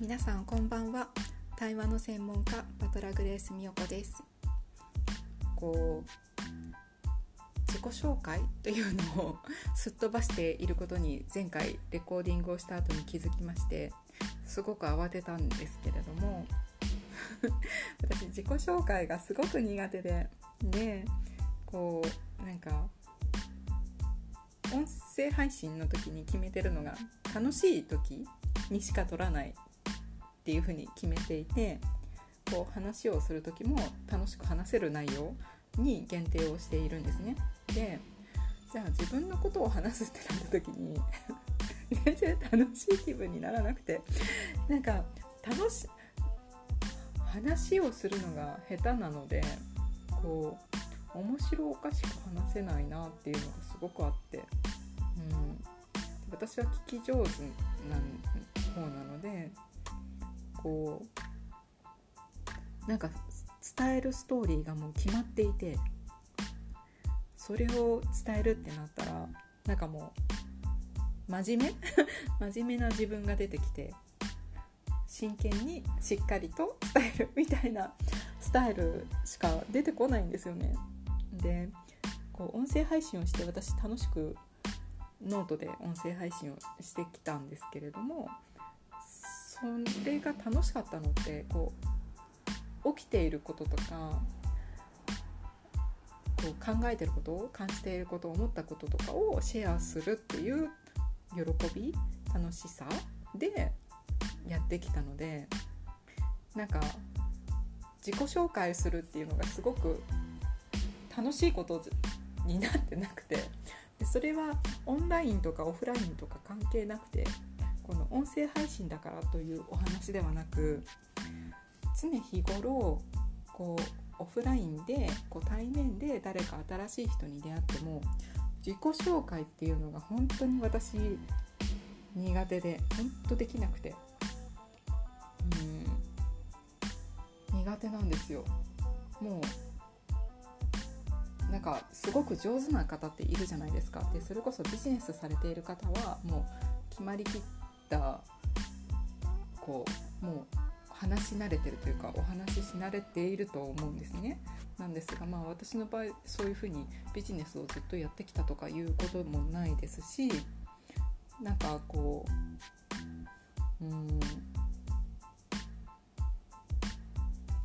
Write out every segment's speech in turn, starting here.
皆さんこんばんは。対話の専門家バトラグレース美代子です。こう自己紹介というのをすっ飛ばしていることに前回レコーディングをした後に気づきましてすごく慌てたんですけれども 私自己紹介がすごく苦手ででこうなんか音声配信の時に決めてるのが楽しい時にしか撮らないっていうふうに決めていてこう話をする時も楽しく話せる内容に限定をしているんですね。でじゃあ自分のことを話すってなった時に 全然楽しい気分にならなくてなんか楽し話をするのが下手なのでこう面白おかしく話せないなっていうのがすごくあって、うん、私は聞き上手な方なのでこうなんか伝えるストーリーがもう決まっていてそれを伝えるってなったらなんかもう真面目？真面目な自分が出てきて真剣にしっかりと伝えるみたいなスタイルしか出てこないんですよね。でこう音声配信をして私楽しくノートで音声配信をしてきたんですけれどもそれが楽しかったのってこう起きていることとかこう考えてることを感じていることを思ったこととかをシェアするっていう喜び楽しさでやってきたのでなんか自己紹介するっていうのがすごく楽しいことになってなくてそれはオンラインとかオフラインとか関係なくてこの音声配信だからというお話ではなく常日頃こうオフラインでこう対面で誰か新しい人に出会っても自己紹介っていうのが本当に私苦手で本当できなくてうん苦手なんですよ。もうなんかすごく上手な方っているじゃないですか。でそれこそビジネスされている方はもう決まりきったこうもう話し慣れてるというかお話しし慣れていると思うんですね。なんですがまあ私の場合そういうふうにビジネスをずっとやってきたとかいうこともないですしなんかこううん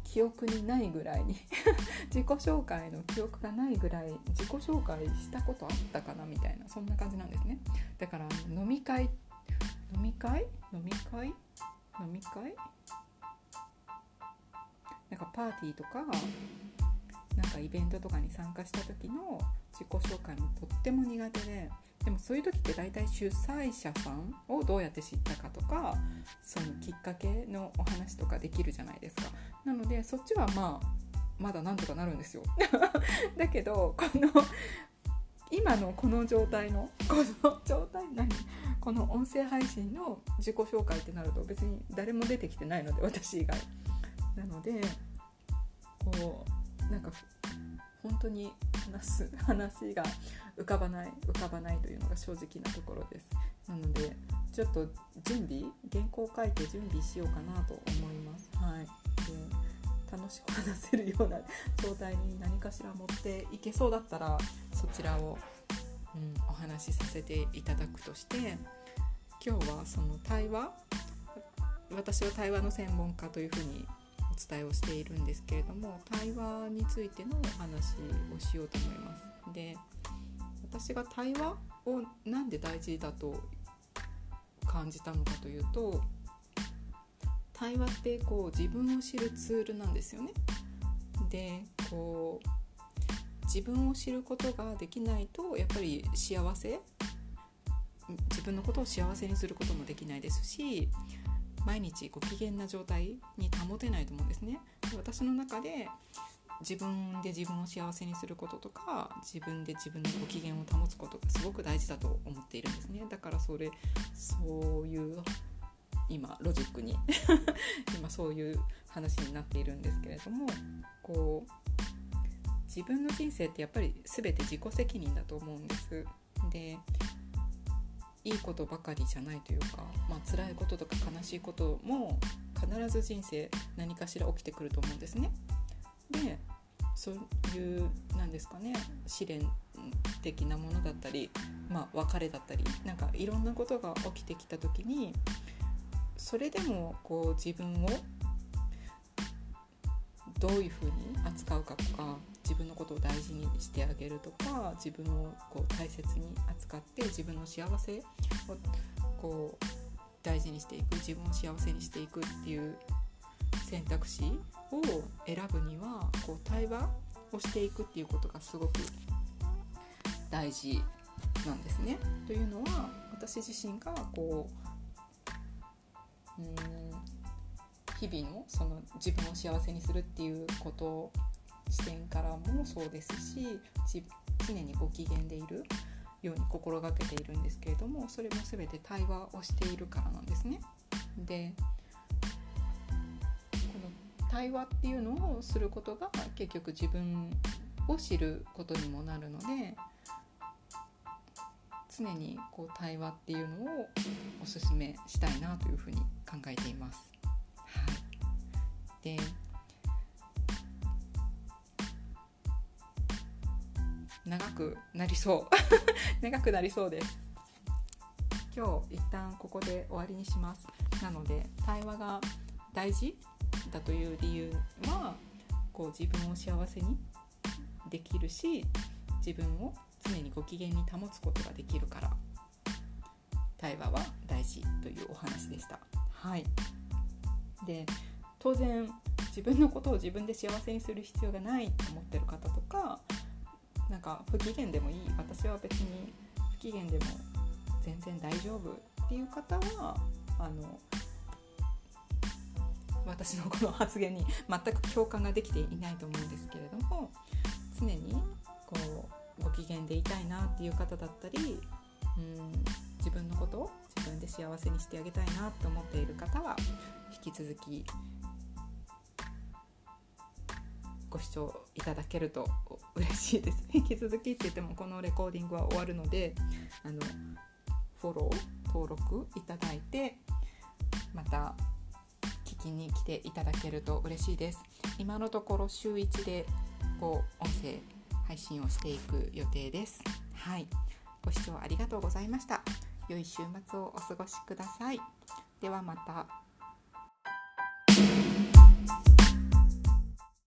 記憶にないぐらいに 自己紹介の記憶がないぐらい自己紹介したことあったかなみたいなそんな感じなんですねだから飲み会飲み会？飲み会？飲み会？なんかパーティーとかなんかイベントとかに参加した時の自己紹介もとっても苦手ででもそういう時って大体主催者さんをどうやって知ったかとかそのきっかけのお話とかできるじゃないですか。なのでそっちはまあまだなんとかなるんですよ。だけどこの今のこの状態のこの状態何？この音声配信の自己紹介ってなると別に誰も出てきてないので私以外。なのでこうなんか本当に話す話が浮かばない浮かばないというのが正直なところです。なのでちょっと準備原稿書いて準備しようかなと思います。はい。楽しく話せるような状態に何かしら持っていけそうだったらそちらを、うん、お話しさせていただくとして今日はその対話私は対話の専門家というふうにお伝えをしているんですけれども対話についてのお話をしようと思います。で私が対話をなんで大事だと感じたのかというと対話ってこう自分を知るツールなんですよね。でこう自分を知ることができないとやっぱり幸せ自分のことを幸せにすることもできないですし毎日ご機嫌な状態に保てないと思うんですね。私の中で自分で自分を幸せにすることとか自分で自分のご機嫌を保つことがすごく大事だと思っているんですねだからそれそういう今ロジックに 今そういう話になっているんですけれどもこう自分の人生ってやっぱり全て自己責任だと思うんですでいいことばかりじゃないというか、まあ辛いこととか悲しいことも必ず人生何かしら起きてくると思うんですね。でそういうなんですかね試練的なものだったり、まあ、別れだったりなんかいろんなことが起きてきた時にそれでもこう自分をどういうふうに扱うかとか自分のことを大事にしてあげるとか自分をこう大切に扱って自分の幸せをこう大事にしていく自分を幸せにしていくっていう選択肢を選ぶにはこう対話をしていくっていうことがすごく大事なんですね。というのは私自身がこううん日々のその自分を幸せにするっていうこと視点からもそうですし常にご機嫌でいるように心がけているんですけれどもそれも全て対話をしているからなんですね。でこの対話っていうのをすることが結局自分を知ることにもなるので常にこう対話っていうのをおすすめしたいなというふうに考えています。はい、で長くなりそう。長くなりそうです。今日一旦ここで終わりにします。なので対話が大事だという理由はこう自分を幸せにできるし自分を常にご機嫌に保つことができるから対話は大事というお話でした。はい、で当然自分のことを自分で幸せにする必要がないと思ってる方とかなんか不機嫌でもいい私は別に不機嫌でも全然大丈夫っていう方はあの私のこの発言に全く共感ができていないと思うんですけれども常に機嫌でいたいなっていう方だったりうん自分のことを自分で幸せにしてあげたいなと思っている方は引き続きご視聴いただけると嬉しいです。引き続きって言ってもこのレコーディングは終わるのであのフォロー登録いただいてまた聞きに来ていただけると嬉しいです。今のところ週1でこう音声配信をしていく予定です。はい、ご視聴ありがとうございました。良い週末をお過ごしください。ではまた。